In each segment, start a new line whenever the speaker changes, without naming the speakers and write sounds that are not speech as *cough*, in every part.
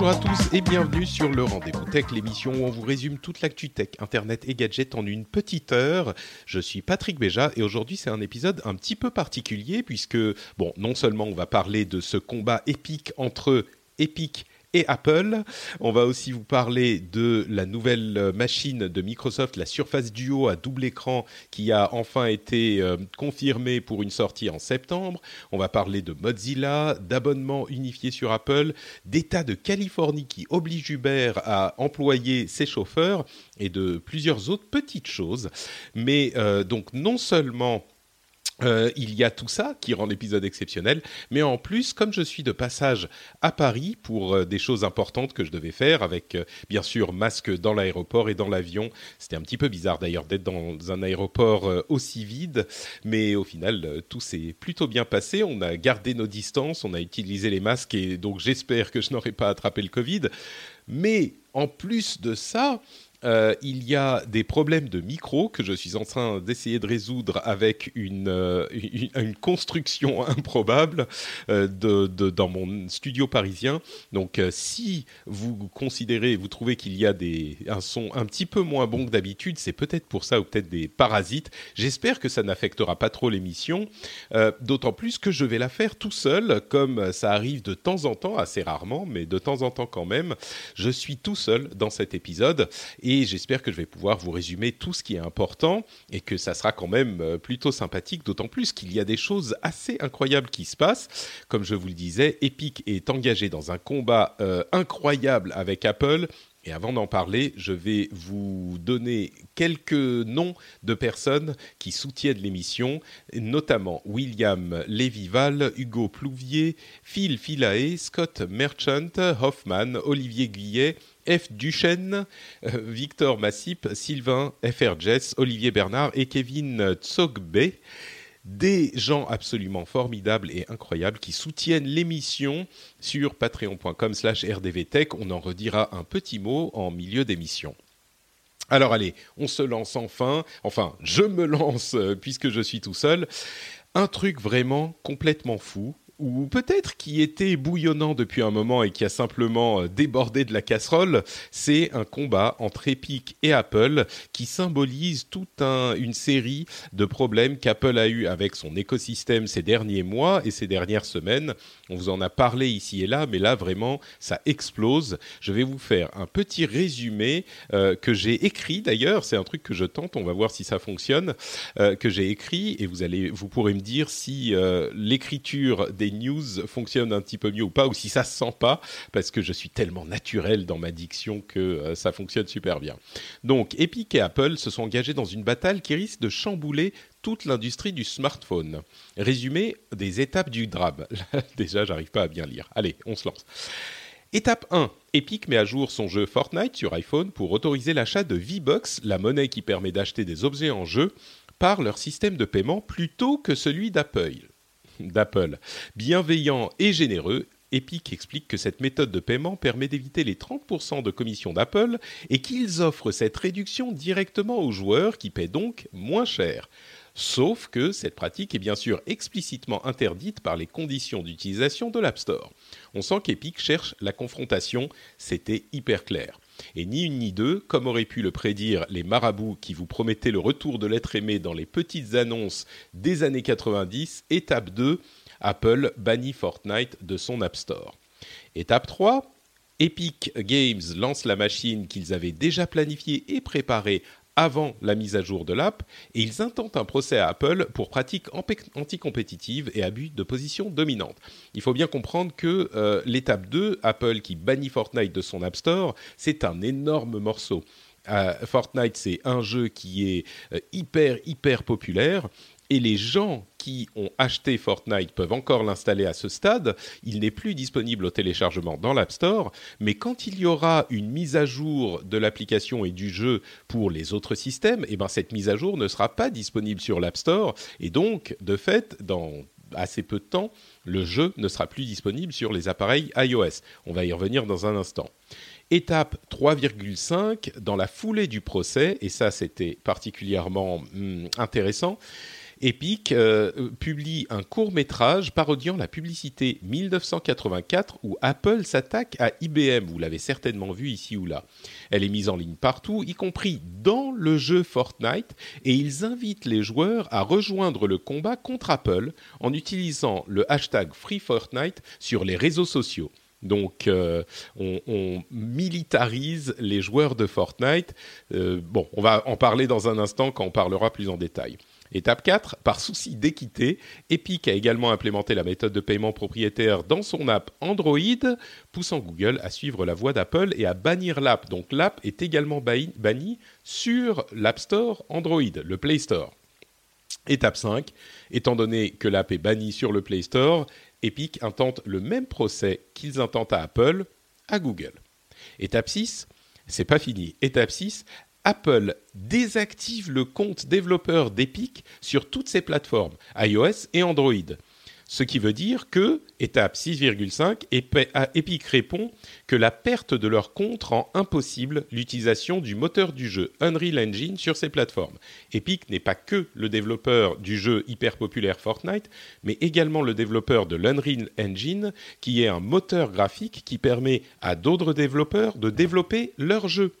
Bonjour à tous et bienvenue sur le Rendez-vous Tech, l'émission où on vous résume toute l'actu tech, internet et gadgets en une petite heure. Je suis Patrick Béja et aujourd'hui c'est un épisode un petit peu particulier puisque, non seulement on va parler de ce combat épique entre Epic et Apple. On va aussi vous parler de la nouvelle machine de Microsoft, la Surface Duo à double écran, qui a enfin été euh, confirmée pour une sortie en septembre. On va parler de Mozilla, d'abonnements unifiés sur Apple, d'État de Californie qui oblige Uber à employer ses chauffeurs et de plusieurs autres petites choses. Mais euh, donc non seulement euh, il y a tout ça qui rend l'épisode exceptionnel, mais en plus, comme je suis de passage à Paris pour euh, des choses importantes que je devais faire, avec euh, bien sûr masque dans l'aéroport et dans l'avion, c'était un petit peu bizarre d'ailleurs d'être dans un aéroport aussi vide, mais au final, tout s'est plutôt bien passé. On a gardé nos distances, on a utilisé les masques et donc j'espère que je n'aurai pas attrapé le Covid. Mais en plus de ça, euh, il y a des problèmes de micro que je suis en train d'essayer de résoudre avec une, euh, une, construction *laughs* improbable euh, de, dans mon studio parisien. Donc, si vous considérez, vous trouvez qu'il y a des, un son un petit peu moins bon que d'habitude, c'est peut-être pour ça ou peut-être des parasites. J'espère que ça n'affectera pas trop l'émission, d'autant plus que je vais la faire tout seul, comme ça arrive de temps en temps, assez rarement, mais de temps en temps quand même. Je suis tout seul dans cet épisode. Et j'espère que je vais pouvoir vous résumer tout ce qui est important et que ça sera quand même euh, plutôt sympathique, d'autant plus qu'il y a des choses assez incroyables qui se passent. Comme je vous le disais, Epic est engagé dans un combat euh, incroyable avec Apple. Et avant d'en parler, je vais vous donner quelques noms de personnes qui soutiennent l'émission, notamment William Lévival, Hugo Plouvier, Phil Philae, Scott Merchant, Hoffman, Olivier Guillet, F. Duchesne, euh, Victor Massip, Sylvain Jess, Olivier Bernard et Kevin Tsogbe. Des gens absolument formidables et incroyables qui soutiennent l'émission sur patreon.com slash rdvtech. On en redira un petit mot en milieu d'émission. Alors allez, on se lance enfin. Enfin, je me lance euh, puisque je suis tout seul. Un truc vraiment complètement fou ou peut-être qui était bouillonnant depuis un moment et qui a simplement euh, débordé de la casserole, c'est un combat entre Epic et Apple qui symbolise toute un, une série de problèmes qu'Apple a eu avec son écosystème ces derniers mois et ces dernières semaines. On vous en a parlé ici et là, mais là vraiment ça explose. Je vais vous faire un petit résumé euh, que j'ai écrit d'ailleurs, c'est un truc que je tente, on va voir si ça fonctionne, euh, que j'ai écrit et vous allez, vous pourrez me dire si l'écriture des news fonctionne un petit peu mieux ou pas, ou si ça se sent pas, parce que je suis tellement naturel dans ma diction que euh, ça fonctionne super bien. Donc, Epic et Apple se sont engagés dans une bataille qui risque de chambouler toute l'industrie du smartphone. Résumé des étapes du drame. *laughs* Déjà, j'arrive pas à bien lire. Allez, on se lance. Étape 1. Epic met à jour son jeu Fortnite sur iPhone pour autoriser l'achat de V-Bucks, la monnaie qui permet d'acheter des objets en jeu, par leur système de paiement plutôt que celui d'Apple d'Apple. Bienveillant et généreux, Epic explique que cette méthode de paiement permet d'éviter les 30% de commission d'Apple et qu'ils offrent cette réduction directement aux joueurs qui paient donc moins cher. Sauf que cette pratique est bien sûr explicitement interdite par les conditions d'utilisation de l'App Store. On sent qu'Epic cherche la confrontation, c'était hyper clair. Et ni une ni deux, comme auraient pu le prédire les marabouts qui vous promettaient le retour de l'être aimé dans les petites annonces des années 90, étape 2, Apple bannit Fortnite de son App Store. Étape 3, Epic Games lance la machine qu'ils avaient déjà planifiée et préparée avant la mise à jour de l'app et ils intentent un procès à Apple pour pratiques anticompétitives et abus de position dominante. Il faut bien comprendre que euh, l'étape 2, Apple qui bannit Fortnite de son App Store, c'est un énorme morceau. Euh, Fortnite, c'est un jeu qui est euh, hyper, hyper populaire et les gens qui ont acheté Fortnite peuvent encore l'installer à ce stade. Il n'est plus disponible au téléchargement dans l'App Store, mais quand il y aura une mise à jour de l'application et du jeu pour les autres systèmes, eh ben cette mise à jour ne sera pas disponible sur l'App Store et donc de fait dans assez peu de temps, le jeu ne sera plus disponible sur les appareils iOS. On va y revenir dans un instant. Étape 3,5, dans la foulée du procès, et ça c'était particulièrement hmm, intéressant, Epic euh, publie un court métrage parodiant la publicité 1984 où Apple s'attaque à IBM. Vous l'avez certainement vu ici ou là. Elle est mise en ligne partout, y compris dans le jeu Fortnite, et ils invitent les joueurs à rejoindre le combat contre Apple en utilisant le hashtag FreeFortnite sur les réseaux sociaux. Donc, euh, on, militarise les joueurs de Fortnite. Euh, bon, on va en parler dans un instant quand on parlera plus en détail. Étape 4, par souci d'équité, Epic a également implémenté la méthode de paiement propriétaire dans son app Android, poussant Google à suivre la voie d'Apple et à bannir l'app. Donc l'app est également bannie sur l'App Store Android, le Play Store. Étape 5, étant donné que l'app est bannie sur le Play Store, Epic intente le même procès qu'ils intentent à Apple, à Google. Étape 6, c'est pas fini. Étape 6, Apple désactive le compte développeur d'Epic sur toutes ses plateformes, iOS et Android. Ce qui veut dire que, étape 6,5, Epic répond que la perte de leur compte rend impossible l'utilisation du moteur du jeu Unreal Engine sur ces plateformes. Epic n'est pas que le développeur du jeu hyper populaire Fortnite, mais également le développeur de l'Unreal Engine, qui est un moteur graphique qui permet à d'autres développeurs de développer leur jeu.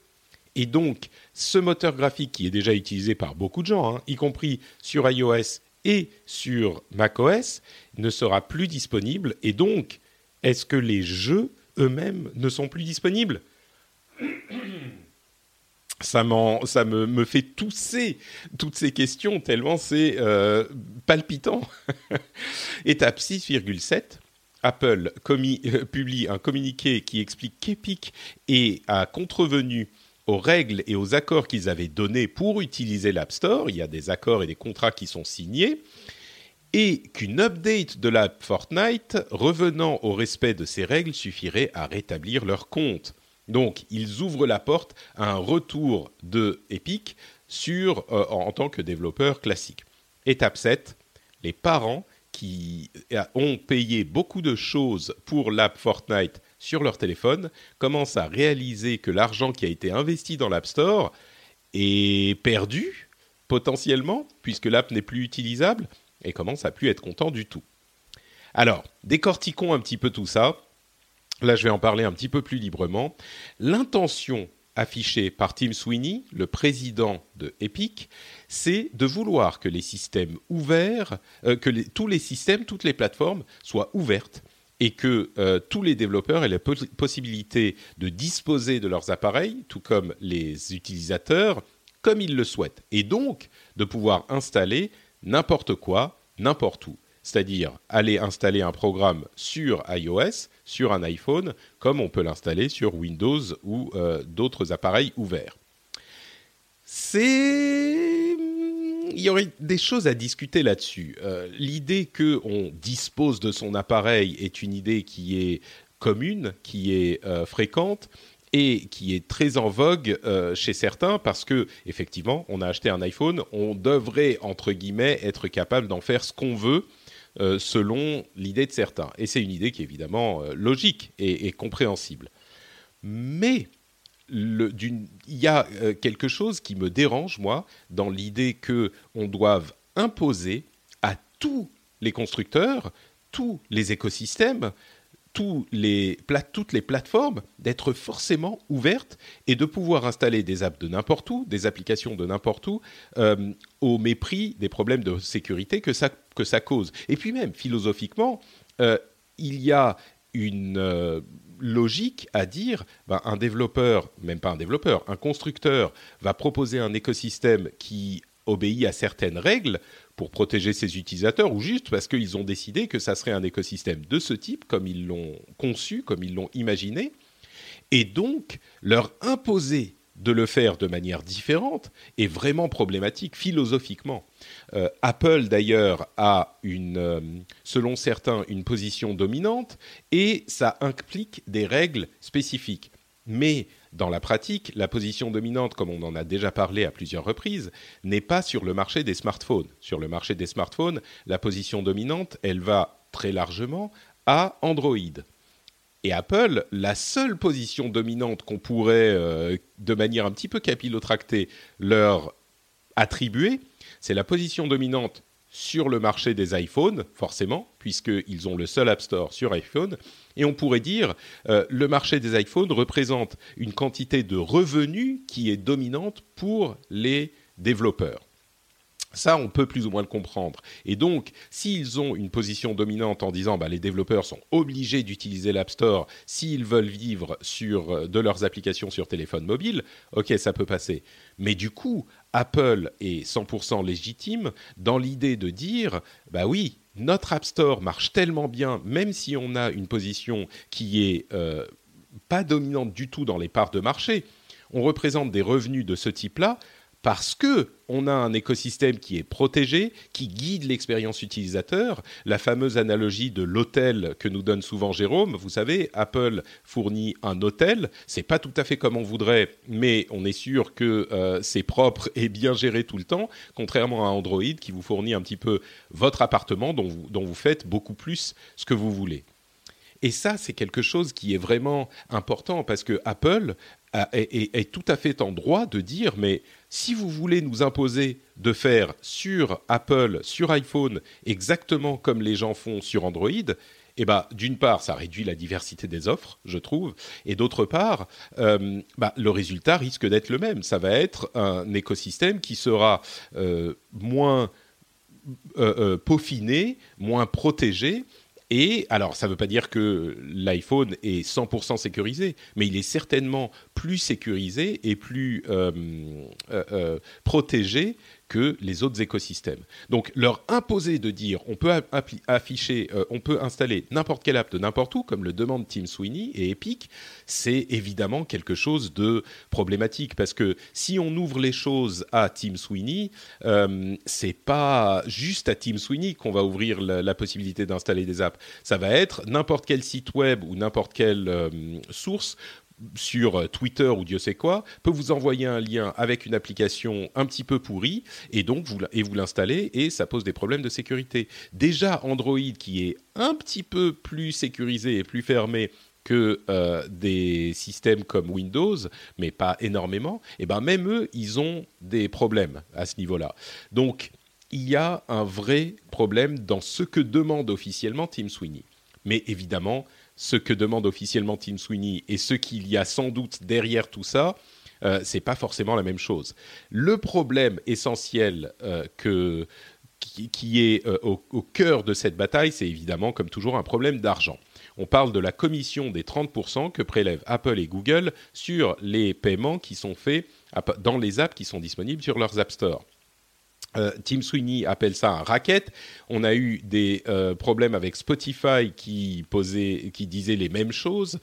Et donc, ce moteur graphique qui est déjà utilisé par beaucoup de gens, hein, y compris sur iOS et sur macOS, ne sera plus disponible. Et donc, est-ce que les jeux eux-mêmes ne sont plus disponibles? *coughs* Ça, ça me, me, fait tousser toutes ces questions tellement c'est euh, palpitant. *laughs* Étape 6,7. Apple euh, publie un communiqué qui explique qu'Epic à contrevenu aux règles et aux accords qu'ils avaient donnés pour utiliser l'App Store. Il y a des accords et des contrats qui sont signés. Et qu'une update de l'app Fortnite revenant au respect de ces règles suffirait à rétablir leur compte. Donc, ils ouvrent la porte à un retour de Epic sur, euh, en tant que développeur classique. Étape 7, les parents qui ont payé beaucoup de choses pour l'app Fortnite sur leur téléphone commencent à réaliser que l'argent qui a été investi dans l'App Store est perdu potentiellement puisque l'app n'est plus utilisable et commencent à plus être contents du tout. Alors, décortiquons un petit peu tout ça. Là, je vais en parler un petit peu plus librement. L'intention affichée par Tim Sweeney, le président de Epic, c'est de vouloir que les systèmes ouverts, euh, que tous les systèmes, toutes les plateformes soient ouvertes et que euh, tous les développeurs aient la possibilité de disposer de leurs appareils, tout comme les utilisateurs, comme ils le souhaitent, et donc de pouvoir installer n'importe quoi, n'importe où. C'est-à-dire aller installer un programme sur iOS, sur un iPhone, comme on peut l'installer sur Windows ou euh, d'autres appareils ouverts. C'est il y aurait des choses à discuter là-dessus. Euh, l'idée qu'on dispose de son appareil est une idée qui est commune, qui est euh, fréquente et qui est très en vogue euh, chez certains parce que effectivement, on a acheté un iPhone, on devrait entre guillemets être capable d'en faire ce qu'on veut. selon l'idée de certains. Et c'est une idée qui est évidemment logique et compréhensible. Mais il y a euh, quelque chose qui me dérange, moi, dans l'idée qu'on doive imposer à tous les constructeurs, tous les écosystèmes, toutes les plateformes d'être forcément ouvertes et de pouvoir installer des apps de n'importe où, des applications de n'importe où, euh, au mépris des problèmes de sécurité que ça, que cause. Et puis même, philosophiquement, euh, il y a une logique à dire, ben, un développeur, même pas un développeur, un constructeur va proposer un écosystème qui obéit à certaines règles pour protéger ses utilisateurs ou juste parce qu'ils ont décidé que ça serait un écosystème de ce type, comme ils l'ont conçu, comme ils l'ont imaginé, et donc leur imposer de le faire de manière différente est vraiment problématique philosophiquement. Euh, Apple d'ailleurs a euh, selon certains, une position dominante et ça implique des règles spécifiques. Mais dans la pratique, la position dominante, comme on en a déjà parlé à plusieurs reprises, n'est pas sur le marché des smartphones. Sur le marché des smartphones, la position dominante, elle va très largement à Android. Et Apple, la seule position dominante qu'on pourrait, euh, de manière un petit peu capillotractée, leur attribuer, c'est la position dominante sur le marché des iPhones, forcément, puisqu'ils ont le seul App Store sur iPhone. Et on pourrait dire, euh, le marché des iPhones représente une quantité de revenus qui est dominante pour les développeurs. Ça, on peut plus ou moins le comprendre. Et donc, s'ils ont une position dominante en disant bah, les développeurs sont obligés d'utiliser l'App Store s'ils veulent vivre sur, euh, de leurs applications sur téléphone mobile, ok, ça peut passer. Mais du coup, Apple est 100% légitime dans l'idée de dire bah oui, notre App Store marche tellement bien, même si on a une position qui est euh, pas dominante du tout dans les parts de marché, on représente des revenus de ce type-là parce que on a un écosystème qui est protégé, qui guide l'expérience utilisateur. La fameuse analogie de l'hôtel que nous donne souvent Jérôme. Vous savez, Apple fournit un hôtel. C'est pas tout à fait comme on voudrait, mais on est sûr que euh, c'est propre et bien géré tout le temps, contrairement à Android qui vous fournit un petit peu votre appartement dont vous, dont vous faites beaucoup plus ce que vous voulez. Et ça, c'est quelque chose qui est vraiment important parce que Apple est, tout à fait en droit de dire, mais si vous voulez nous imposer de faire sur Apple, sur iPhone, exactement comme les gens font sur Android, eh ben, d'une part, ça réduit la diversité des offres, je trouve, et d'autre part, euh, bah, le résultat risque d'être le même. Ça va être un écosystème qui sera euh, moins euh, peaufiné, moins protégé, et alors, ça ne veut pas dire que l'iPhone est 100% sécurisé, mais il est certainement plus sécurisé et plus euh, euh, euh, protégé que les autres écosystèmes. Donc leur imposer de dire on peut afficher, euh, on peut installer n'importe quelle app de n'importe où, comme le demande Tim Sweeney et Epic, c'est évidemment quelque chose de problématique parce que si on ouvre les choses à Tim Sweeney, euh, c'est pas juste à Tim Sweeney qu'on va ouvrir la, possibilité d'installer des apps. Ça va être n'importe quel site web ou n'importe quelle euh, source sur euh, Twitter ou Dieu sait quoi, peut vous envoyer un lien avec une application un petit peu pourrie et donc vous, et vous l'installez et ça pose des problèmes de sécurité. Déjà Android qui est un petit peu plus sécurisé et plus fermé que euh, des systèmes comme Windows, mais pas énormément, et eh ben même eux, ils ont des problèmes à ce niveau-là. Donc il y a un vrai problème dans ce que demande officiellement Tim Sweeney. Mais évidemment, ce que demande officiellement Tim Sweeney et ce qu'il y a sans doute derrière tout ça, euh, c'est pas forcément la même chose. Le problème essentiel euh, qui, est euh, au, au, cœur de cette bataille, c'est évidemment, comme toujours, un problème d'argent. On parle de la commission des 30% que prélèvent Apple et Google sur les paiements qui sont faits dans les apps qui sont disponibles sur leurs App Store. Euh, Tim Sweeney appelle ça un racket. On a eu des euh, problèmes avec Spotify qui posait, qui disait les mêmes choses.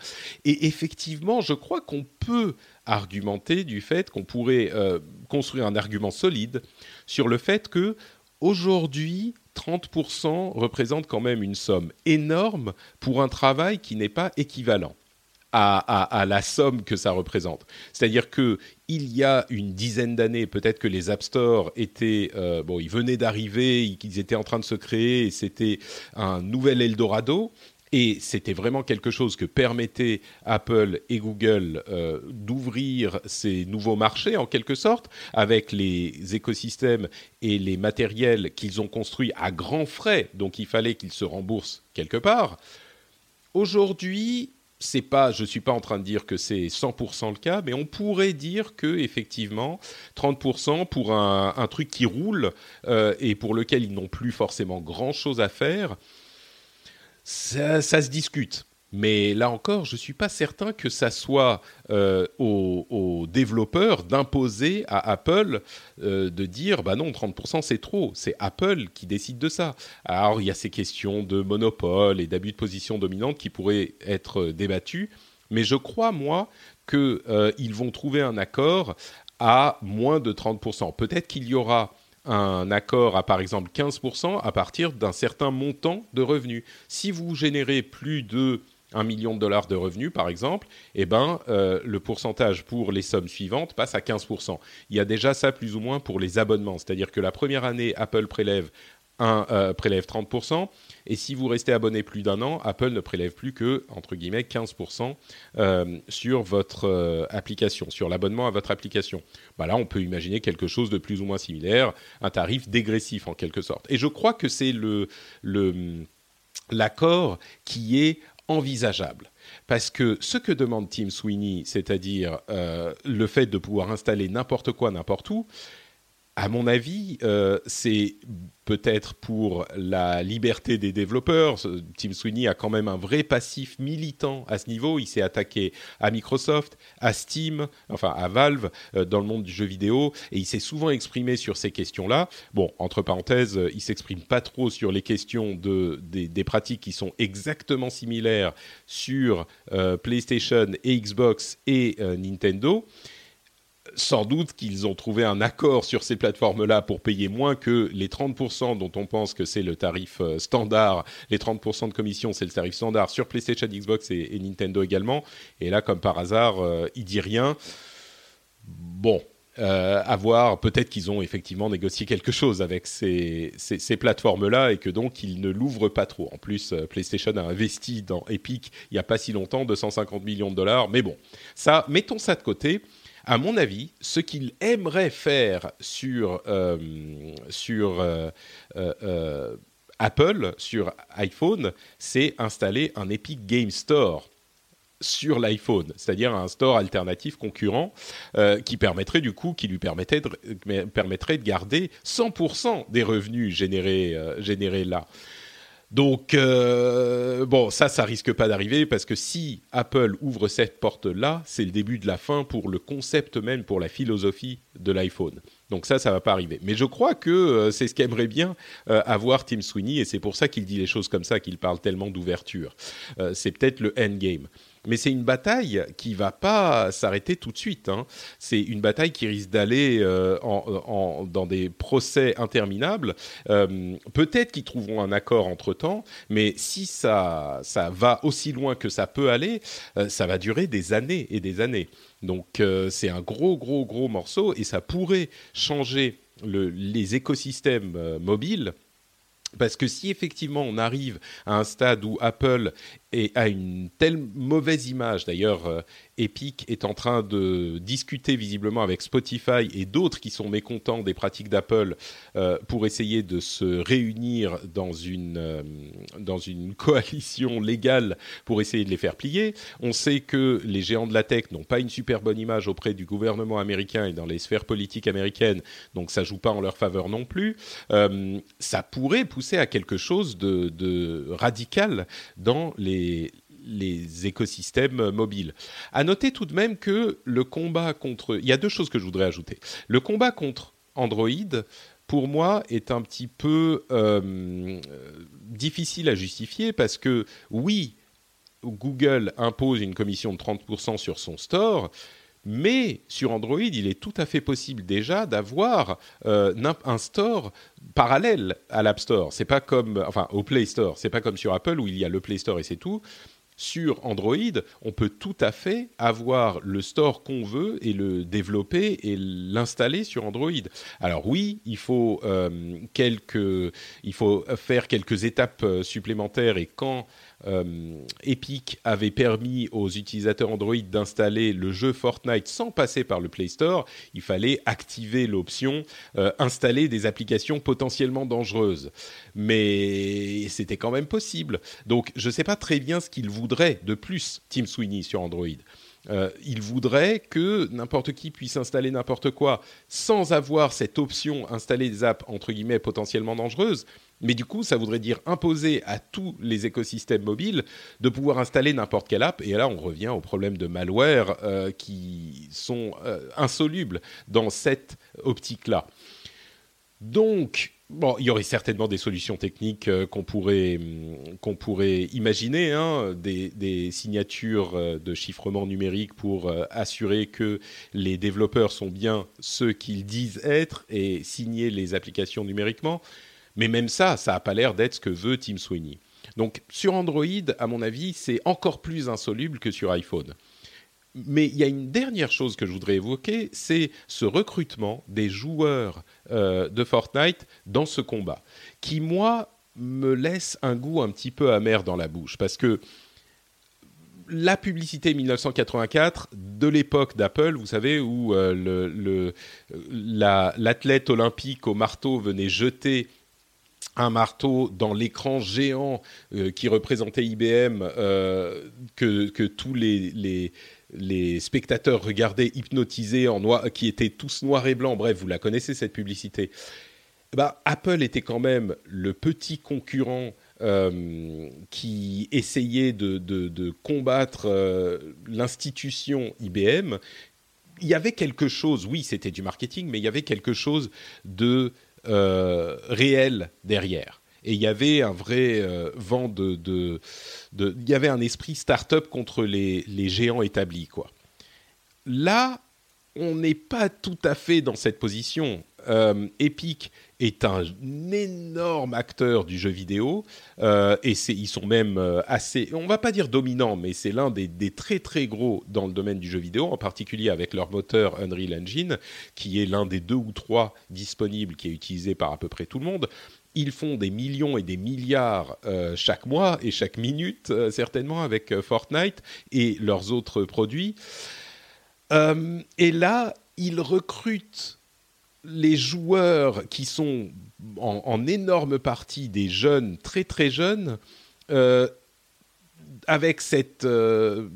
Et effectivement, je crois qu'on peut argumenter du fait qu'on pourrait euh, construire un argument solide sur le fait que aujourd'hui, 30% représente quand même une somme énorme pour un travail qui n'est pas équivalent à, la somme que ça représente. C'est-à-dire que il y a une dizaine d'années, peut-être que les App Store étaient euh, bon, ils venaient d'arriver, ils étaient en train de se créer, et c'était un nouvel Eldorado. Et c'était vraiment quelque chose que permettait Apple et Google euh, d'ouvrir ces nouveaux marchés en quelque sorte, avec les écosystèmes et les matériels qu'ils ont construits à grands frais, donc il fallait qu'ils se remboursent quelque part. Aujourd'hui, c'est pas, je suis pas en train de dire que c'est 100% le cas, mais on pourrait dire que effectivement 30% pour un, truc qui roule euh, et pour lequel ils n'ont plus forcément grand chose à faire, ça se discute. Mais là encore, je ne suis pas certain que ça soit euh, aux, développeurs d'imposer à Apple euh, de dire bah non, 30% c'est trop. C'est Apple qui décide de ça. Alors il y a ces questions de monopole et d'abus de position dominante qui pourraient être débattues. Mais je crois, moi, qu'ils euh, vont trouver un accord à moins de 30%. Peut-être qu'il y aura un accord à par exemple 15% à partir d'un certain montant de revenus. Si vous générez plus de un million de dollars de revenus, par exemple, eh ben, euh, le pourcentage pour les sommes suivantes passe à 15%. Il y a déjà ça plus ou moins pour les abonnements, c'est-à-dire que la première année, Apple prélève, un, euh, prélève 30%, et si vous restez abonné plus d'un an, Apple ne prélève plus que, entre guillemets, 15% euh, sur votre application, sur l'abonnement à votre application. Bah là, on peut imaginer quelque chose de plus ou moins similaire, un tarif dégressif en quelque sorte. Et je crois que c'est le... le l'accord qui est envisageable. Parce que ce que demande Tim Sweeney, c'est-à-dire euh, le fait de pouvoir installer n'importe quoi n'importe où, à mon avis, euh, c'est peut-être pour la liberté des développeurs. Tim Sweeney a quand même un vrai passif militant à ce niveau. Il s'est attaqué à Microsoft, à Steam, enfin à Valve euh, dans le monde du jeu vidéo, et il s'est souvent exprimé sur ces questions-là. Bon, entre parenthèses, il s'exprime pas trop sur les questions de, des, pratiques qui sont exactement similaires sur euh, PlayStation et Xbox et Nintendo sans doute qu'ils ont trouvé un accord sur ces plateformes-là pour payer moins que les 30% dont on pense que c'est le tarif euh, standard. Les 30% de commission, c'est le tarif standard sur PlayStation, Xbox et, Nintendo également. Et là, comme par hasard, euh, il dit rien. Bon, euh, à voir, peut-être qu'ils ont effectivement négocié quelque chose avec ces, plateformes-là et que donc ils ne l'ouvrent pas trop. En plus, PlayStation a investi dans Epic il n'y a pas si longtemps, 250 millions de dollars. Mais bon, ça, mettons ça de côté à mon avis, ce qu'il aimerait faire sur, euh, sur euh, euh, Apple, sur iPhone, c'est installer un Epic Game Store sur l'iPhone, c'est-à-dire un store alternatif concurrent qui permettrait du coup, qui lui permettrait de, permettrait de garder 100% des revenus générés, générés là. Donc, euh, bon, ça, ça risque pas d'arriver parce que si Apple ouvre cette porte-là, c'est le début de la fin pour le concept même, pour la philosophie de l'iPhone. Donc ça, ça va pas arriver. Mais je crois que euh, c'est ce qu'aimerait bien euh, avoir Tim Sweeney et c'est pour ça qu'il dit les choses comme ça, qu'il parle tellement d'ouverture. c'est peut-être le endgame mais c'est une bataille qui va pas s'arrêter tout de suite. Hein. C'est une bataille qui risque d'aller euh, dans des procès interminables. Euh, peut-être qu'ils trouveront un accord entre temps, mais si ça, va aussi loin que ça peut aller, euh, ça va durer des années et des années. Donc c'est un gros, gros, gros morceau et ça pourrait changer les écosystèmes mobiles parce que si effectivement on arrive à un stade où Apple et a une telle mauvaise image. D'ailleurs, euh, Epic est en train de discuter visiblement avec Spotify et d'autres qui sont mécontents des pratiques d'Apple euh, pour essayer de se réunir dans une, euh, dans une *laughs* coalition légale pour essayer de les faire plier. On sait que les géants de la tech n'ont pas une super bonne image auprès du gouvernement américain et dans les sphères politiques américaines, donc ça joue pas en leur faveur non plus. ça pourrait pousser à quelque chose de radical dans les les, écosystèmes mobiles. À noter tout de même que le combat contre... Il y a deux choses que je voudrais ajouter. Le combat contre Android, pour moi, est un petit peu euh, difficile à justifier parce que oui, Google impose une commission de 30% sur son store, mais sur Android, il est tout à fait possible déjà d'avoir euh, un store parallèle à l'App Store. C'est pas comme, enfin, au Play Store. C'est pas comme sur Apple où il y a le Play Store et c'est tout. Sur Android, on peut tout à fait avoir le store qu'on veut et le développer et l'installer sur Android. Alors oui, il faut euh, quelques, il faut faire quelques étapes euh, supplémentaires et quand Epic avait permis aux utilisateurs Android d'installer le jeu Fortnite sans passer par le Play Store, il fallait activer l'option installer des applications potentiellement dangereuses. Mais c'était quand même possible. Donc je ne sais pas très bien ce qu'il voudrait de plus, Tim Sweeney sur Android. Euh, il voudrait que n'importe qui puisse installer n'importe quoi sans avoir cette option installer des apps potentiellement dangereuses. Mais du coup, ça voudrait dire imposer à tous les écosystèmes mobiles de pouvoir installer n'importe quelle app. Et là, on revient aux problèmes de malware euh, qui sont euh, insolubles dans cette optique-là. Donc, Bon, il y aurait certainement des solutions techniques euh, qu'on pourrait, hum, pourrait imaginer, hein, des, signatures euh, de chiffrement numérique pour euh, assurer que les développeurs sont bien ceux qu'ils disent être et signer les applications numériquement. Mais même ça, ça n'a pas l'air d'être ce que veut Tim Sweeney. Donc sur Android, à mon avis, c'est encore plus insoluble que sur iPhone. Mais il y a une dernière chose que je voudrais évoquer, c'est ce recrutement des joueurs euh, de Fortnite dans ce combat, qui moi me laisse un goût un petit peu amer dans la bouche, parce que la publicité 1984 de l'époque d'Apple, vous savez, où euh, l'athlète olympique au marteau venait jeter un marteau dans l'écran géant euh, qui représentait IBM que, tous les, les spectateurs regardaient hypnotisés en noir, qui étaient tous noirs et blancs. Bref, vous la connaissez cette publicité. Bah, Apple était quand même le petit concurrent euh, qui essayait de, combattre euh, l'institution IBM. Il y avait quelque chose, oui, c'était du marketing, mais il y avait quelque chose de euh, réel derrière et il y avait un vrai euh, vent de, il y avait un esprit start-up contre les, géants établis quoi. Là, on n'est pas tout à fait dans cette position. Euh, Epic est un énorme acteur du jeu vidéo euh, et ils sont même assez, on va pas dire dominants, mais c'est l'un des, des, très très gros dans le domaine du jeu vidéo, en particulier avec leur moteur Unreal Engine, qui est l'un des deux ou trois disponibles qui est utilisé par à peu près tout le monde ils font des millions et des milliards euh, chaque mois et chaque minute, euh, certainement, avec euh, Fortnite et leurs autres produits. et là, ils recrutent les joueurs qui sont en, énorme partie des jeunes, très très jeunes, avec cette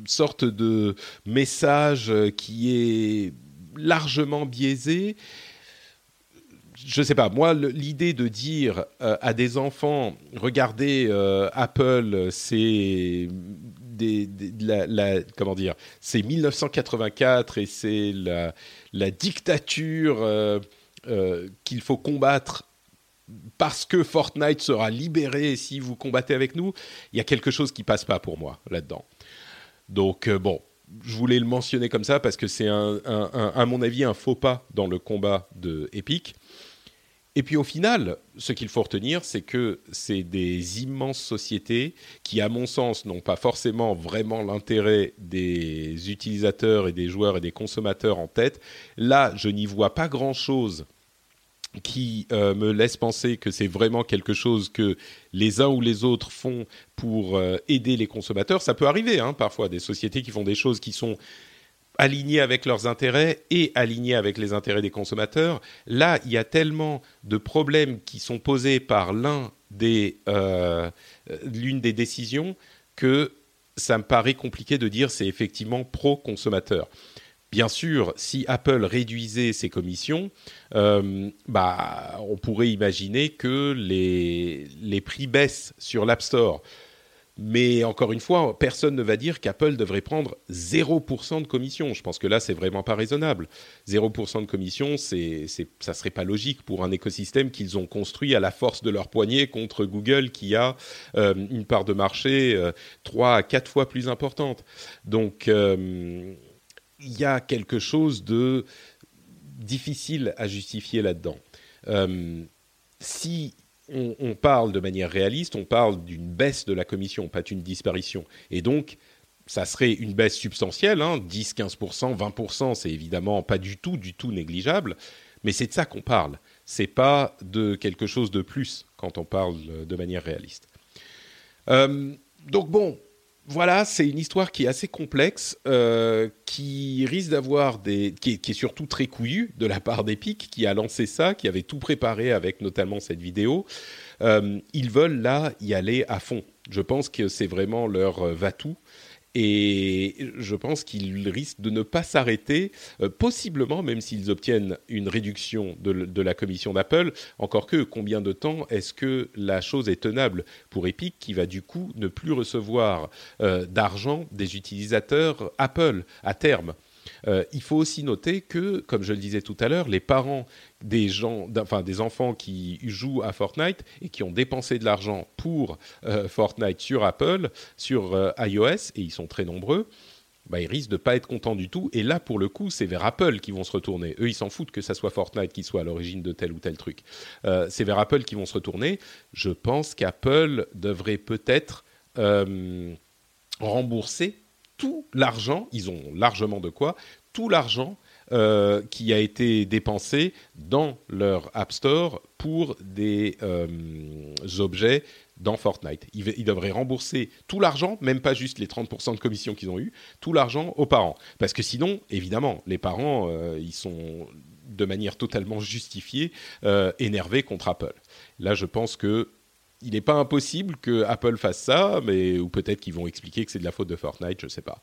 sorte de message qui est largement biaisé je sais pas, moi, l'idée de dire euh, à des enfants, regardez, euh, Apple, c'est des, la, comment dire, c'est 1984 et c'est la, dictature euh, qu'il faut combattre parce que Fortnite sera libéré si vous combattez avec nous. Il y a quelque chose qui passe pas pour moi là-dedans. Donc bon, je voulais le mentionner comme ça parce que c'est à mon avis un faux pas dans le combat de Epic. Et puis au final, ce qu'il faut retenir, c'est que c'est des immenses sociétés qui, à mon sens, n'ont pas forcément vraiment l'intérêt des utilisateurs et des joueurs et des consommateurs en tête. Là, je n'y vois pas grand-chose qui euh, me laisse penser que c'est vraiment quelque chose que les uns ou les autres font pour euh, aider les consommateurs. Ça peut arriver, hein, parfois, des sociétés qui font des choses qui sont alignés avec leurs intérêts et alignés avec les intérêts des consommateurs. Là, il y a tellement de problèmes qui sont posés par l'un des, euh, l'une des décisions que ça me paraît compliqué de dire c'est effectivement pro-consommateur. Bien sûr, si Apple réduisait ses commissions, euh, bah, on pourrait imaginer que les, les prix baissent sur l'App Store. Mais encore une fois, personne ne va dire qu'Apple devrait prendre 0% de commission. Je pense que là, c'est vraiment pas raisonnable. 0% de commission, c'est, c'est, ça serait pas logique pour un écosystème qu'ils ont construit à la force de leur poignet contre Google qui a euh, une part de marché euh, trois à quatre fois plus importante. Donc, euh, il y a quelque chose de difficile à justifier là-dedans. si on, parle de manière réaliste, on parle d'une baisse de la commission, pas d'une disparition. Et donc, ça serait une baisse substantielle, hein, 10, 15%, 20%, c'est évidemment pas du tout, du tout négligeable, mais c'est de ça qu'on parle. C'est pas de quelque chose de plus quand on parle de manière réaliste. Euh, donc bon, voilà, c'est une histoire qui est assez complexe, euh, qui risque d'avoir des, qui est, surtout très couillue de la part d'Epic, qui a lancé ça, qui avait tout préparé avec notamment cette vidéo. Euh, ils veulent là y aller à fond. Je pense que c'est vraiment leur euh, va-tout. Et je pense qu'ils risquent de ne pas s'arrêter, euh, possiblement, même s'ils obtiennent une réduction de, la commission d'Apple. Encore que, combien de temps est-ce que la chose est tenable pour Epic, qui va du coup ne plus recevoir euh, d'argent des utilisateurs Apple à terme? Euh, il faut aussi noter que, comme je le disais tout à l'heure, les parents des gens, enfin des enfants qui jouent à Fortnite et qui ont dépensé de l'argent pour euh, Fortnite sur Apple, sur euh, iOS, et ils sont très nombreux. Bah, ils risquent de pas être contents du tout. Et là, pour le coup, c'est vers Apple qu'ils vont se retourner. Eux, ils s'en foutent que ça soit Fortnite qui soit à l'origine de tel ou tel truc. c'est vers Apple qu'ils vont se retourner. Je pense qu'Apple devrait peut-être rembourser tout l'argent, ils ont largement de quoi, tout l'argent euh, qui a été dépensé dans leur App Store pour des euh, objets dans Fortnite. Ils, devraient rembourser tout l'argent, même pas juste les 30% de commission qu'ils ont eu, tout l'argent aux parents. Parce que sinon, évidemment, les parents, euh, ils sont de manière totalement justifiée énervés contre Apple. Là, je pense que il n'est pas impossible que Apple fasse ça, mais ou peut-être qu'ils vont expliquer que c'est de la faute de Fortnite, je ne sais pas.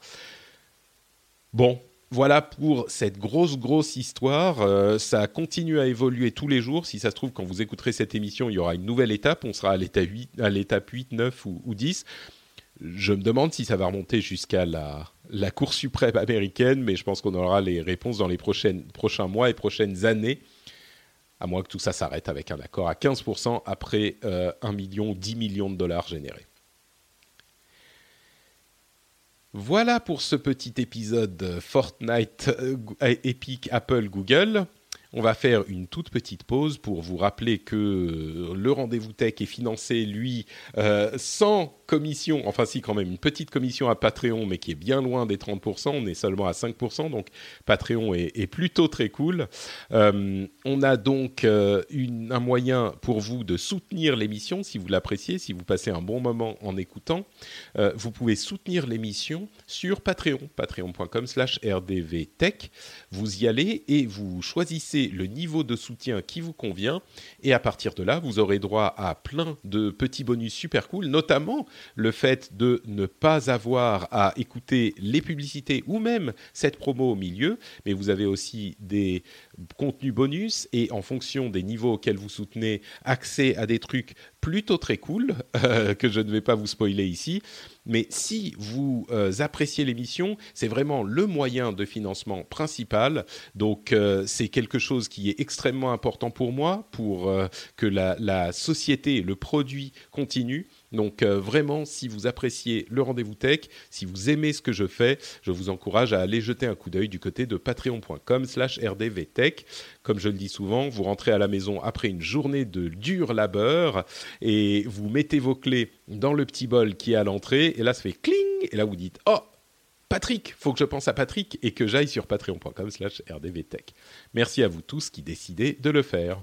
Bon, voilà pour cette grosse, grosse histoire. Euh, ça continue à évoluer tous les jours. Si ça se trouve, quand vous écouterez cette émission, il y aura une nouvelle étape. On sera à l'étape 8, à l'étape 8 9 ou, 10. Je me demande si ça va remonter jusqu'à la, Cour suprême américaine, mais je pense qu'on aura les réponses dans les prochains mois et prochaines années à moins que tout ça s'arrête avec un accord à 15% après euh, 1 million, 10 millions de dollars générés. Voilà pour ce petit épisode Fortnite, euh, Epic, Apple, Google. On va faire une toute petite pause pour vous rappeler que le rendez-vous tech est financé, lui, euh, sans commission, enfin si quand même, une petite commission à Patreon, mais qui est bien loin des 30%, on est seulement à 5%, donc Patreon est, plutôt très cool. Euh, on a donc euh, un moyen pour vous de soutenir l'émission, si vous l'appréciez, si vous passez un bon moment en écoutant. vous pouvez soutenir l'émission sur Patreon, patreon.com slash rdvtech. Vous y allez et vous choisissez le niveau de soutien qui vous convient. Et à partir de là, vous aurez droit à plein de petits bonus super cool, notamment le fait de ne pas avoir à écouter les publicités ou même cette promo au milieu. Mais vous avez aussi des contenus bonus et en fonction des niveaux auxquels vous soutenez, accès à des trucs plutôt très cool *laughs* euh, que je ne vais pas vous spoiler ici. Mais si vous euh, appréciez l'émission, c'est vraiment le moyen de financement principal. Donc euh, c'est quelque chose qui est extrêmement important pour moi, pour que la, la, société, le produit continue. Donc euh, vraiment, si vous appréciez le rendez-vous tech, si vous aimez ce que je fais, je vous encourage à aller jeter un coup d'œil du côté de patreon.com slash rdvtech. Comme je le dis souvent, vous rentrez à la maison après une journée de dur labeur et vous mettez vos clés dans le petit bol qui est à l'entrée et là ça fait cling et là vous dites « Oh Patrick, faut que je pense à Patrick et que j'aille sur patreon.com slash rdvtech. Merci à vous tous qui décidez de le faire.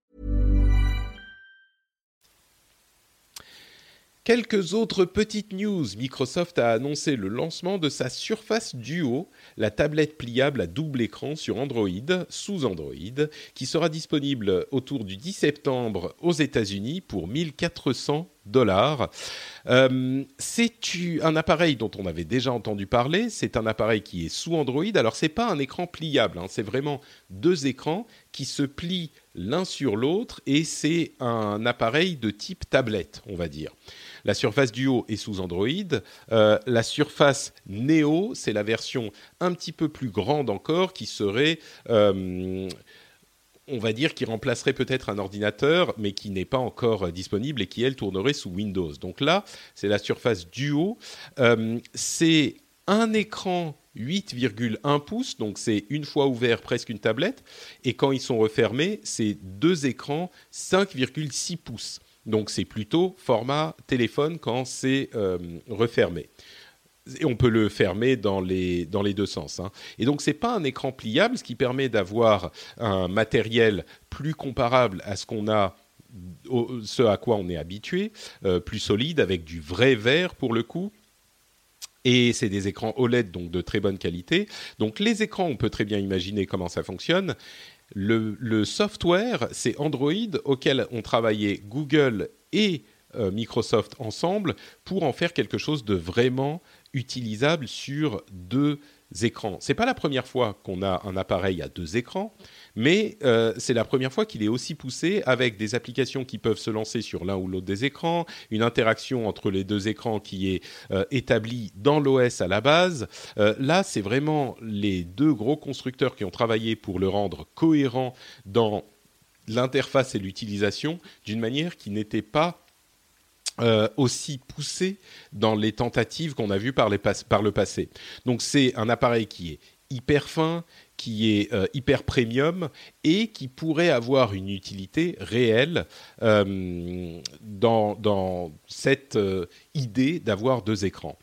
Quelques autres petites news. Microsoft a annoncé le lancement de sa Surface Duo, la tablette pliable à double écran sur Android, sous Android, qui sera disponible autour du 10 septembre aux États-Unis pour 1400 dollars. Euh, c'est un appareil dont on avait déjà entendu parler. C'est un appareil qui est sous Android. Alors c'est pas un écran pliable, hein. c'est vraiment deux écrans qui se plient l'un sur l'autre et c'est un appareil de type tablette, on va dire. La Surface Duo est sous Android. Euh, la Surface Neo, c'est la version un petit peu plus grande encore qui serait... Euh, on va dire qui remplacerait peut-être un ordinateur, mais qui n'est pas encore disponible et qui, elle, tournerait sous Windows. Donc là, c'est la Surface Duo. Euh, c'est un écran 8,1 pouces, donc c'est une fois ouvert presque une tablette, et quand ils sont refermés, c'est deux écrans 5,6 pouces. Donc c'est plutôt format téléphone quand c'est euh, refermé. Et on peut le fermer dans les, dans les deux sens. Hein. Et donc, ce n'est pas un écran pliable, ce qui permet d'avoir un matériel plus comparable à ce qu'on a ce à quoi on est habitué, euh, plus solide, avec du vrai verre pour le coup. Et c'est des écrans OLED, donc de très bonne qualité. Donc les écrans, on peut très bien imaginer comment ça fonctionne. Le, software, c'est Android auquel ont travaillé Google et euh, Microsoft ensemble pour en faire quelque chose de vraiment utilisable sur deux écrans. C'est pas la première fois qu'on a un appareil à deux écrans, mais euh, c'est la première fois qu'il est aussi poussé avec des applications qui peuvent se lancer sur l'un ou l'autre des écrans, une interaction entre les deux écrans qui est euh, établie dans l'OS à la base. Euh, là, c'est vraiment les deux gros constructeurs qui ont travaillé pour le rendre cohérent dans l'interface et l'utilisation d'une manière qui n'était pas aussi poussée dans les tentatives qu'on a vues par, par, le passé. Donc c'est un appareil qui est hyper fin, qui est euh, hyper premium et qui pourrait avoir une utilité réelle euh, dans, cette euh, idée d'avoir deux écrans.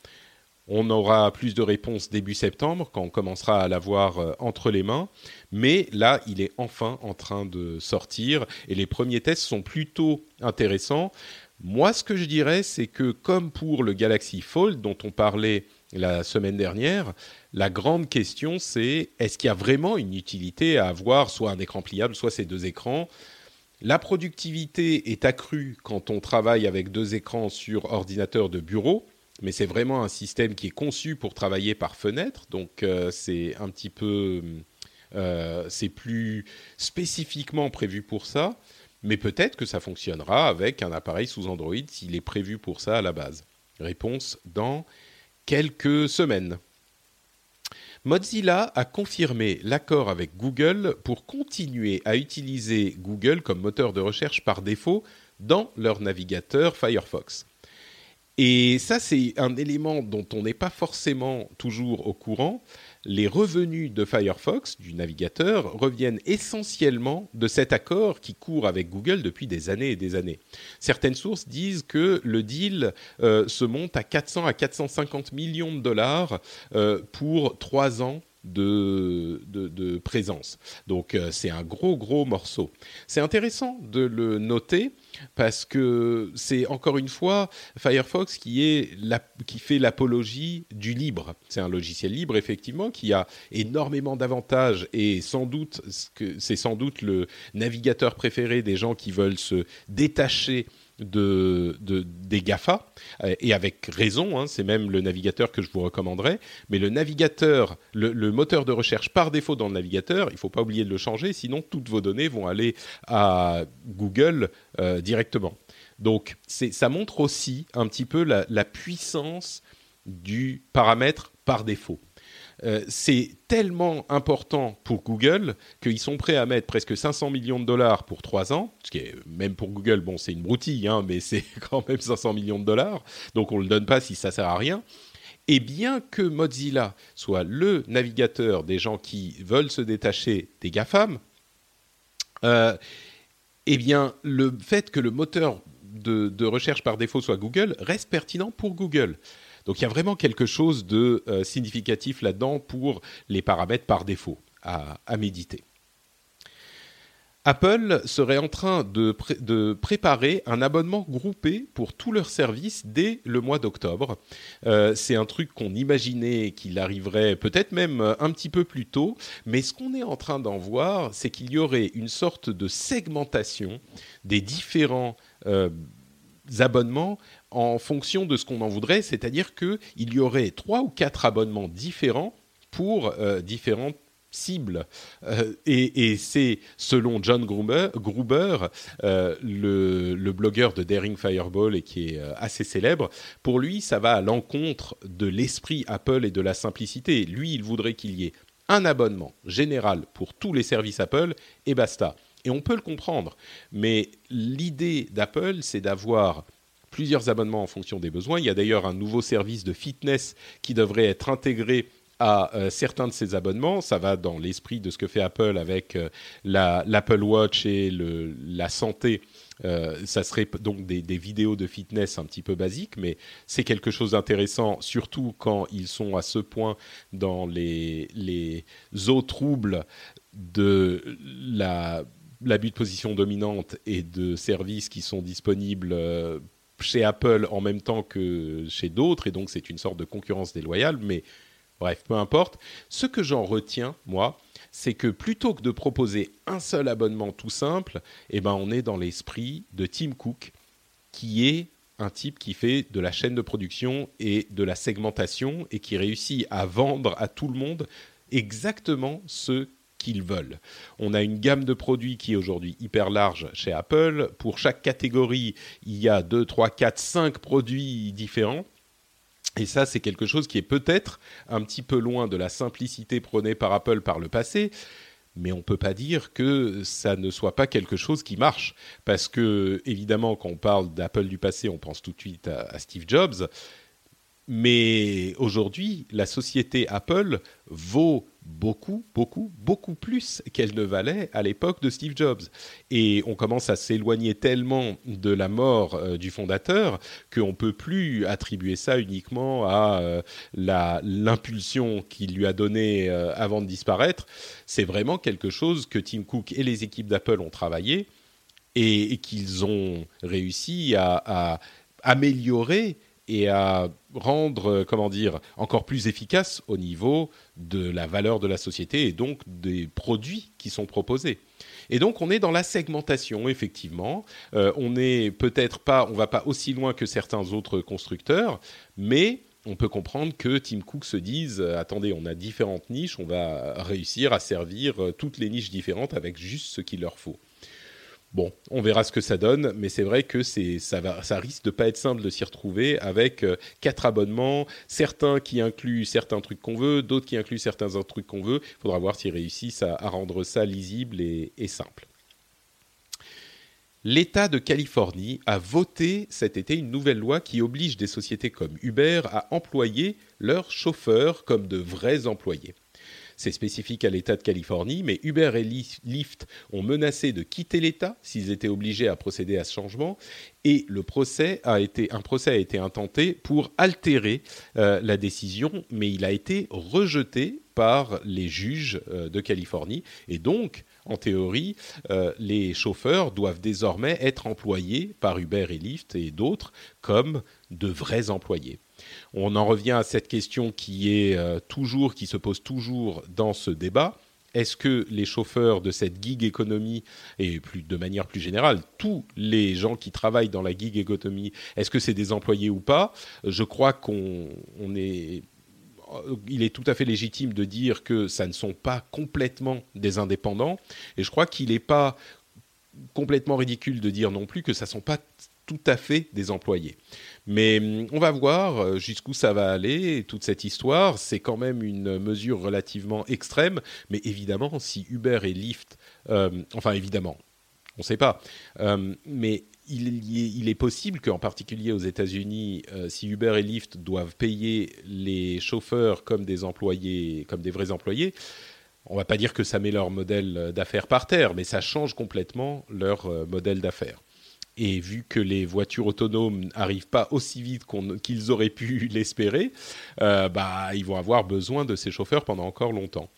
On aura plus de réponses début septembre quand on commencera à l'avoir entre les mains, mais là, il est enfin en train de sortir et les premiers tests sont plutôt intéressants. Moi, ce que je dirais, c'est que comme pour le Galaxy Fold dont on parlait la semaine dernière, la grande question c'est est-ce qu'il y a vraiment une utilité à avoir soit un écran pliable, soit ces deux écrans? La productivité est accrue quand on travaille avec deux écrans sur ordinateur de bureau, mais c'est vraiment un système qui est conçu pour travailler par fenêtre, donc euh, c'est un petit peu... Euh, c'est plus spécifiquement prévu pour ça, mais peut-être que ça fonctionnera avec un appareil sous Android s'il est prévu pour ça à la base. Réponse dans quelques semaines. Mozilla a confirmé l'accord avec Google pour continuer à utiliser Google comme moteur de recherche par défaut dans leur navigateur Firefox. Et ça, c'est un élément dont on n'est pas forcément toujours au courant. Les revenus de Firefox, du navigateur, reviennent essentiellement de cet accord qui court avec Google depuis des années et des années. Certaines sources disent que le deal euh, se monte à 400 à 450 millions de dollars euh, pour trois ans de, présence. Donc euh, c'est un gros gros morceau. C'est intéressant de le noter parce que c'est encore une fois Firefox qui, est qui fait l'apologie du libre. C'est un logiciel libre effectivement qui a énormément d'avantages et sans doute c'est sans doute le navigateur préféré des gens qui veulent se détacher de, des GAFA, euh, et avec raison, hein, c'est même le navigateur que je vous recommanderais, mais le navigateur, le, moteur de recherche par défaut dans le navigateur, il ne faut pas oublier de le changer, sinon toutes vos données vont aller à Google euh, directement. Donc ça montre aussi un petit peu la puissance du paramètre par défaut. Euh, c'est tellement important pour Google qu'ils sont prêts à mettre presque 500 millions de dollars pour trois ans, ce qui est même pour Google, bon, c'est une broutille, hein, mais *laughs* c'est quand même 500 millions de dollars, donc on ne le donne pas si ça sert à rien. Et bien que Mozilla soit le navigateur des gens qui veulent se détacher des GAFAM, euh, eh bien, le fait que le moteur de, recherche par défaut soit Google reste pertinent pour Google. Donc il y a vraiment quelque chose de euh, significatif là-dedans pour les paramètres par défaut à, méditer. Apple serait en train de, préparer un abonnement groupé pour tous leurs services dès le mois d'octobre. Euh, c'est un truc qu'on imaginait qu'il arriverait peut-être même un petit peu plus tôt, mais ce qu'on est en train d'en voir, c'est qu'il y aurait une sorte de segmentation des différents euh, abonnements en fonction de ce qu'on en voudrait, c'est-à-dire qu'il y aurait trois ou quatre abonnements différents pour euh, différentes cibles. Euh, et, c'est selon John Gruber, le, le, blogueur de Daring Fireball et qui est assez célèbre, pour lui, ça va à l'encontre de l'esprit Apple et de la simplicité. Lui, il voudrait qu'il y ait un abonnement général pour tous les services Apple et basta. Et on peut le comprendre. Mais l'idée d'Apple, c'est d'avoir plusieurs abonnements en fonction des besoins. Il y a d'ailleurs un nouveau service de fitness qui devrait être intégré à euh, certains de ces abonnements. Ça va dans l'esprit de ce que fait Apple avec euh, l'Apple Watch et la santé. Euh, ça serait donc des, vidéos de fitness un petit peu basiques, mais c'est quelque chose d'intéressant, surtout quand ils sont à ce point dans les, eaux troubles de la l'abus de position dominante et de services qui sont disponibles euh, chez Apple en même temps que chez d'autres, et donc c'est une sorte de concurrence déloyale, mais bref, peu importe. Ce que j'en retiens, moi, c'est que plutôt que de proposer un seul abonnement tout simple, eh ben, on est dans l'esprit de Tim Cook, qui est un type qui fait de la chaîne de production et de la segmentation et qui réussit à vendre à tout le monde exactement ce qu'ils veulent. On a une gamme de produits qui est aujourd'hui hyper large chez Apple. Pour chaque catégorie, il y a 2, 3, 4, 5 produits différents. Et ça, c'est quelque chose qui est peut-être un petit peu loin de la simplicité prônée par Apple par le passé, mais on ne peut pas dire que ça ne soit pas quelque chose qui marche. Parce que, évidemment, quand on parle d'Apple du passé, on pense tout de suite à Steve Jobs. Mais aujourd'hui, la société Apple vaut beaucoup, beaucoup, beaucoup plus qu'elle ne valait à l'époque de Steve Jobs. Et on commence à s'éloigner tellement de la mort euh, du fondateur qu'on ne peut plus attribuer ça uniquement à euh, l'impulsion qu'il lui a donnée euh, avant de disparaître. C'est vraiment quelque chose que Tim Cook et les équipes d'Apple ont travaillé et, qu'ils ont réussi à améliorer et à rendre, euh, comment dire, encore plus efficace au niveau de la valeur de la société et donc des produits qui sont proposés. Et donc on est dans la segmentation effectivement. Euh, on n'est peut-être pas, on va pas aussi loin que certains autres constructeurs, mais on peut comprendre que Tim Cook se dise euh, attendez, on a différentes niches, on va réussir à servir toutes les niches différentes avec juste ce qu'il leur faut. Bon, on verra ce que ça donne, mais c'est vrai que c'est ça, risque de pas être simple de s'y retrouver avec euh, quatre abonnements, certains qui incluent certains trucs qu'on veut, d'autres qui incluent certains autres trucs qu'on veut. Il faudra voir s'ils réussissent à, rendre ça lisible et simple. L'État de Californie a voté cet été une nouvelle loi qui oblige des sociétés comme Uber à employer leurs chauffeurs comme de vrais employés. C'est spécifique à l'État de Californie, mais Uber et Lyft ont menacé de quitter l'État s'ils étaient obligés à procéder à ce changement. Et un procès a été intenté pour altérer euh, la décision, mais il a été rejeté par les juges euh, de Californie. Et donc, en théorie, euh, les chauffeurs doivent désormais être employés par Uber et Lyft et d'autres comme de vrais employés. On en revient à cette question qui est euh, toujours, qui se pose toujours dans ce débat. Est-ce que les chauffeurs de cette gig économie et plus de manière plus générale, tous les gens qui travaillent dans la gig économie, est-ce que c'est des employés ou pas? Je crois qu'on est il est tout à fait légitime de dire que ça ne sont pas complètement des indépendants. Et je crois qu'il n'est pas complètement ridicule de dire non plus que ça ne sont pas tout à fait des employés. Mais hum, on va voir euh, jusqu'où ça va aller, toute cette histoire. C'est quand même une mesure relativement extrême, mais évidemment, si Uber et Lyft, euh, enfin évidemment, on ne sait pas, euh, mais il, est possible qu'en particulier aux États-Unis, si Uber et Lyft doivent payer les chauffeurs comme des employés, comme des vrais employés, on va pas dire que ça met leur modèle d'affaires par terre, mais ça change complètement leur modèle d'affaires. Et vu que les voitures autonomes n'arrivent pas aussi vite qu'ils auraient pu *laughs* l'espérer, bah, ils vont avoir besoin de ces chauffeurs pendant encore longtemps.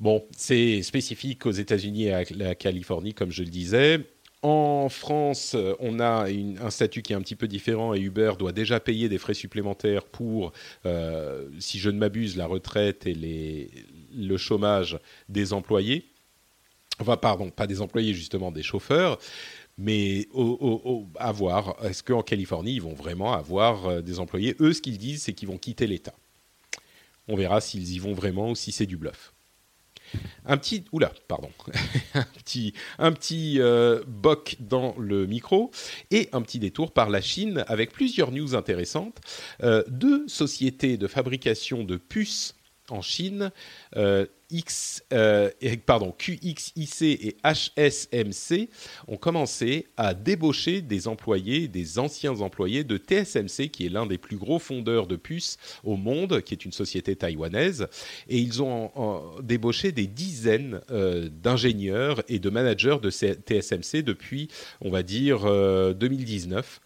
Bon, c'est spécifique aux États-Unis et à la Californie, comme je le disais. En France, on a un statut qui est un petit peu différent et Uber doit déjà payer des frais supplémentaires pour, euh, si je ne m'abuse, la retraite et le chômage des employés. Enfin, pardon, pas des employés, justement, des chauffeurs. Mais à voir, est-ce qu'en Californie, ils vont vraiment avoir euh, des employés? Eux, ce qu'ils disent, c'est qu'ils vont quitter l'État. On verra s'ils y vont vraiment ou si c'est du bluff. Un petit, oula, pardon, *laughs* un petit, un petit euh, boc dans le micro et un petit détour par la Chine avec plusieurs news intéressantes. Euh, deux sociétés de fabrication de puces en Chine, X, euh, QXIC et HSMC ont commencé à débaucher des employés, des anciens employés de TSMC, qui est l'un des plus gros fondeurs de puces au monde, qui est une société taïwanaise. Et ils ont débauché des dizaines euh, d'ingénieurs et de managers de TSMC depuis, on va dire, 2019.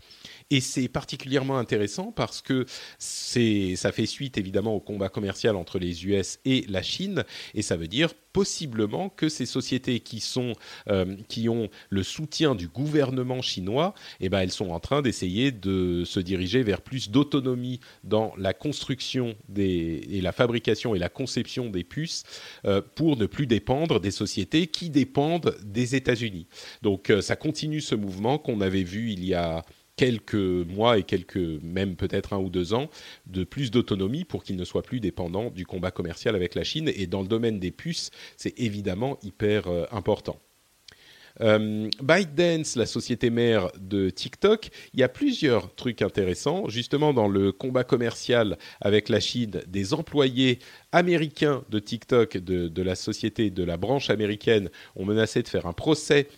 Et c'est particulièrement intéressant parce que ça fait suite évidemment au combat commercial entre les US et la Chine, et ça veut dire possiblement que ces sociétés qui sont euh, qui ont le soutien du gouvernement chinois, eh ben elles sont en train d'essayer de se diriger vers plus d'autonomie dans la construction des, et la fabrication et la conception des puces euh, pour ne plus dépendre des sociétés qui dépendent des États-Unis. Donc euh, ça continue ce mouvement qu'on avait vu il y a quelques mois et quelques, même peut-être un ou deux ans, de plus d'autonomie pour qu'ils ne soient plus dépendants du combat commercial avec la Chine. Et dans le domaine des puces, c'est évidemment hyper euh, important. Euh, ByteDance, la société mère de TikTok, il y a plusieurs trucs intéressants. Justement, dans le combat commercial avec la Chine, des employés américains de TikTok, de, de la société, de la branche américaine, ont menacé de faire un procès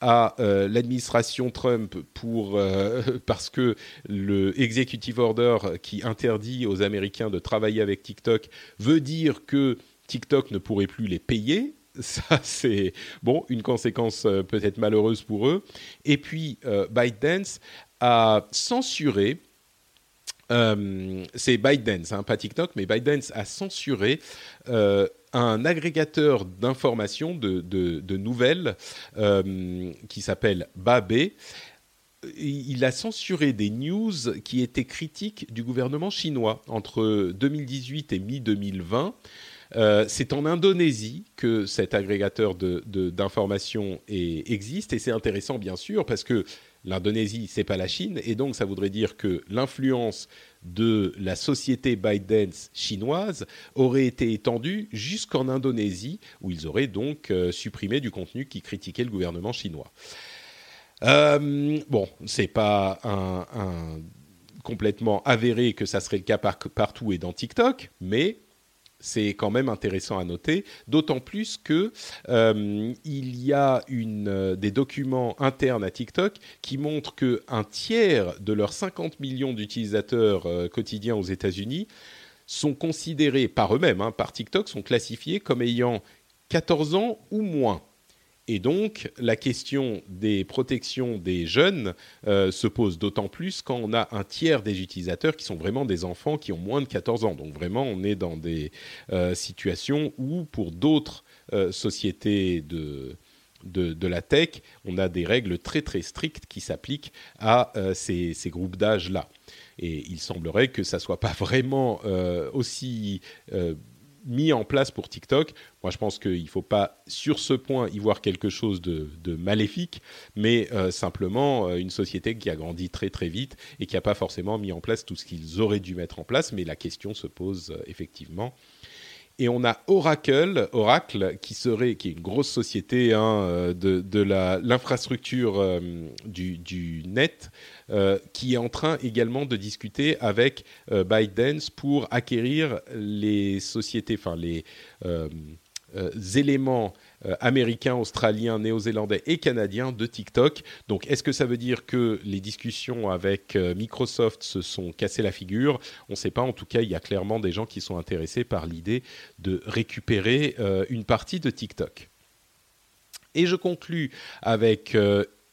à euh, l'administration Trump pour euh, *laughs* parce que le executive order qui interdit aux Américains de travailler avec TikTok veut dire que TikTok ne pourrait plus les payer. *laughs* Ça, c'est bon, une conséquence euh, peut-être malheureuse pour eux. Et puis, ByteDance a censuré c'est ByteDance, hein, pas TikTok, mais ByteDance a censuré un agrégateur d'informations, de, nouvelles, euh, qui s'appelle Babé. Il a censuré des news qui étaient critiques du gouvernement chinois entre 2018 et mi-2020. Euh, c'est en Indonésie que cet agrégateur d'informations existe et c'est intéressant bien sûr parce que l'Indonésie c'est pas la Chine et donc ça voudrait dire que l'influence de la société ByteDance chinoise aurait été étendue jusqu'en Indonésie, où ils auraient donc euh, supprimé du contenu qui critiquait le gouvernement chinois. Euh, bon, c'est pas un, complètement avéré que ça serait le cas partout et dans TikTok, mais c'est quand même intéressant à noter, d'autant plus que euh, y a euh, des documents internes à TikTok qui montrent que un tiers de leurs 50 millions d'utilisateurs euh, quotidiens aux États-Unis sont considérés par eux-mêmes, hein, par TikTok, sont classifiés comme ayant 14 ans ou moins. Et donc, la question des protections des jeunes euh, se pose d'autant plus quand on a un tiers des utilisateurs qui sont vraiment des enfants qui ont moins de 14 ans. Donc vraiment, on est dans des euh, situations où, pour d'autres euh, sociétés de, de, la tech, on a des règles très très strictes qui s'appliquent à ces, ces, groupes d'âge-là. Et il semblerait que ça ne soit pas vraiment aussi mis en place pour TikTok. Moi, je pense qu'il ne faut pas, sur ce point, y voir quelque chose de, maléfique, mais euh, simplement euh, une société qui a grandi très très vite et qui n'a pas forcément mis en place tout ce qu'ils auraient dû mettre en place. Mais la question se pose euh, effectivement et on a Oracle, Oracle qui serait, qui est une grosse société hein, euh, de, l'infrastructure euh, du, net, euh, qui est en train également de discuter avec ByteDance pour acquérir les sociétés, enfin les éléments euh, américains, australiens, néo-zélandais et canadiens de TikTok. Donc, est-ce que ça veut dire que les discussions avec euh, Microsoft se sont cassées la figure? On ne sait pas. En tout cas, il y a clairement des gens qui sont intéressés par l'idée de récupérer une partie de TikTok. Et je conclus avec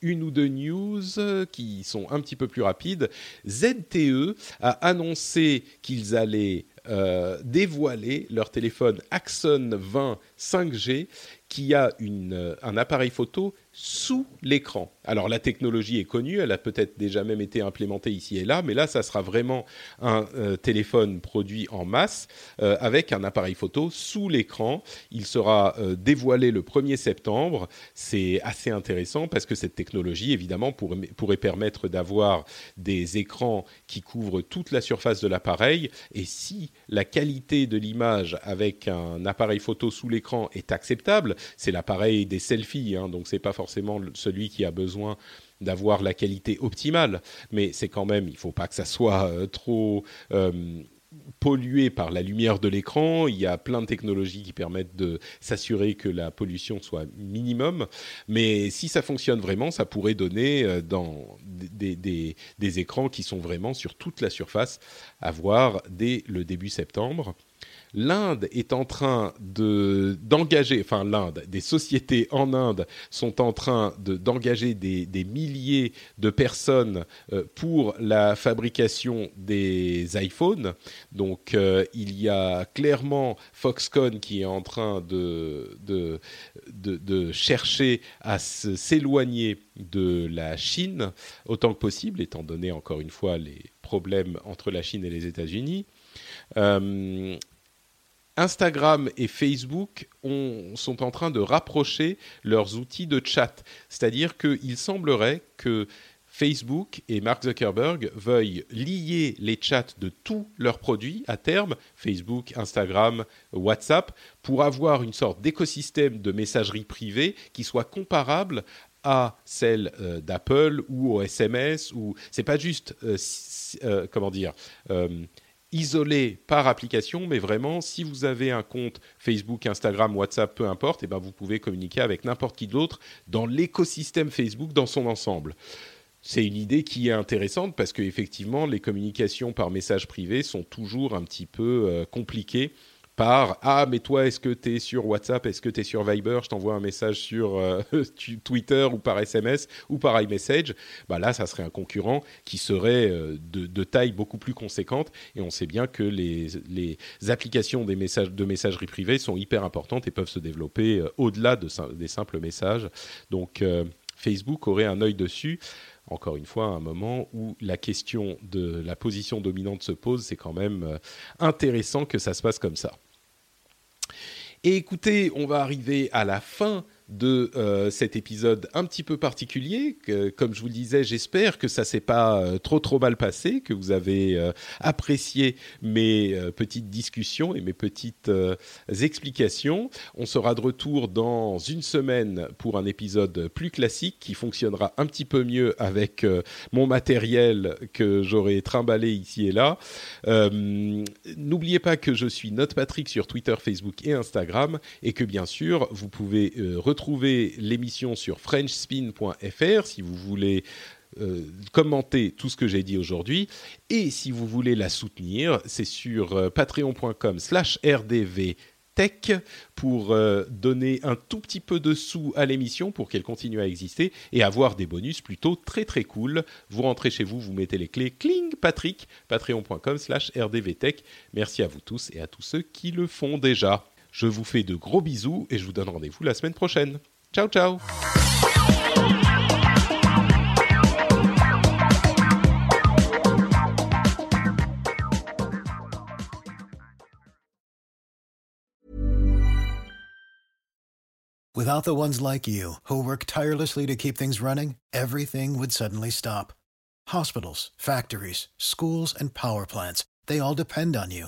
une ou deux news qui sont un petit peu plus rapides. ZTE a annoncé qu'ils allaient euh, dévoiler leur téléphone Axon 20 5G qui a une, un appareil photo sous l'écran. Alors la technologie est connue, elle a peut-être déjà même été implémentée ici et là, mais là ça sera vraiment un euh, téléphone produit en masse euh, avec un appareil photo sous l'écran. Il sera euh, dévoilé le 1er septembre. C'est assez intéressant parce que cette technologie évidemment pourrait permettre d'avoir des écrans qui couvrent toute la surface de l'appareil et si la qualité de l'image avec un appareil photo sous l'écran est acceptable, c'est l'appareil des selfies, hein, donc c'est pas forcément celui qui a besoin d'avoir la qualité optimale, mais c'est quand même, il ne faut pas que ça soit euh, trop euh, pollué par la lumière de l'écran. Il y a plein de technologies qui permettent de s'assurer que la pollution soit minimum. Mais si ça fonctionne vraiment, ça pourrait donner euh, des, écrans qui sont vraiment sur toute la surface à voir dès le début septembre l'Inde est en train de d'engager, enfin l'Inde, des sociétés en Inde sont en train de, d'engager des, des, milliers de personnes euh, pour la fabrication des iPhones. Donc euh, il y a clairement Foxconn qui est en train de, de, de, chercher à s'éloigner de la Chine autant que possible, étant donné encore une fois les problèmes entre la Chine et les États-Unis. Euh, Instagram et Facebook sont en train de rapprocher leurs outils de chat. C'est-à-dire qu'il semblerait que Facebook et Mark Zuckerberg veuillent lier les chats de tous leurs produits à terme, Facebook, Instagram, WhatsApp, pour avoir une sorte d'écosystème de messagerie privée qui soit comparable à celle euh, d'Apple ou au SMS ou c'est pas juste euh, euh, comment dire isolé par application, mais vraiment, si vous avez un compte Facebook, Instagram, WhatsApp, peu importe, et eh ben vous pouvez communiquer avec n'importe qui d'autre dans l'écosystème Facebook dans son ensemble. C'est une idée qui est intéressante parce qu'effectivement, les communications par message privé sont toujours un petit peu euh, compliquées par Ah, mais toi, est-ce que tu es sur WhatsApp? Est-ce que tu es sur Viber? Je t'envoie un message sur euh, *laughs* Twitter ou par SMS ou par iMessage. Bah là, ça serait un concurrent qui serait euh, de, taille beaucoup plus conséquente. Et on sait bien que les, les applications des messages, de messagerie privée sont hyper importantes et peuvent se développer euh, au-delà de, des simples messages. Donc, Facebook aurait un œil dessus encore une fois, un moment où la question de la position dominante se pose, c'est quand même intéressant que ça se passe comme ça. Et écoutez, on va arriver à la fin de euh, cet épisode un petit peu particulier. comme je vous le disais, j'espère que ça s'est pas euh, trop trop mal passé, que vous avez euh, apprécié mes petites discussions et mes petites explications. On sera de retour dans une semaine pour un épisode plus classique qui fonctionnera un petit peu mieux avec mon matériel que j'aurai trimballé ici et là. N'oubliez pas que je suis Note Patrick sur Twitter, Facebook et Instagram et que bien sûr vous pouvez retrouver retrouver l'émission sur frenchspin.fr si vous voulez euh, commenter tout ce que j'ai dit aujourd'hui. Et si vous voulez la soutenir, c'est sur euh, patreon.com slash rdvtech pour euh, donner un tout petit peu de sous à l'émission pour qu'elle continue à exister et avoir des bonus plutôt très très cool. Vous rentrez chez vous, vous mettez les clés, cling, Patrick, patreon.com slash rdvtech. Merci à vous tous et à tous ceux qui le font déjà. Je vous fais de gros bisous et je vous donne rendez-vous la semaine prochaine. Ciao, ciao
Without the ones like you, who work tirelessly to keep things running, everything would suddenly stop. Hospitals, factories, schools, and power plants, they all depend on you.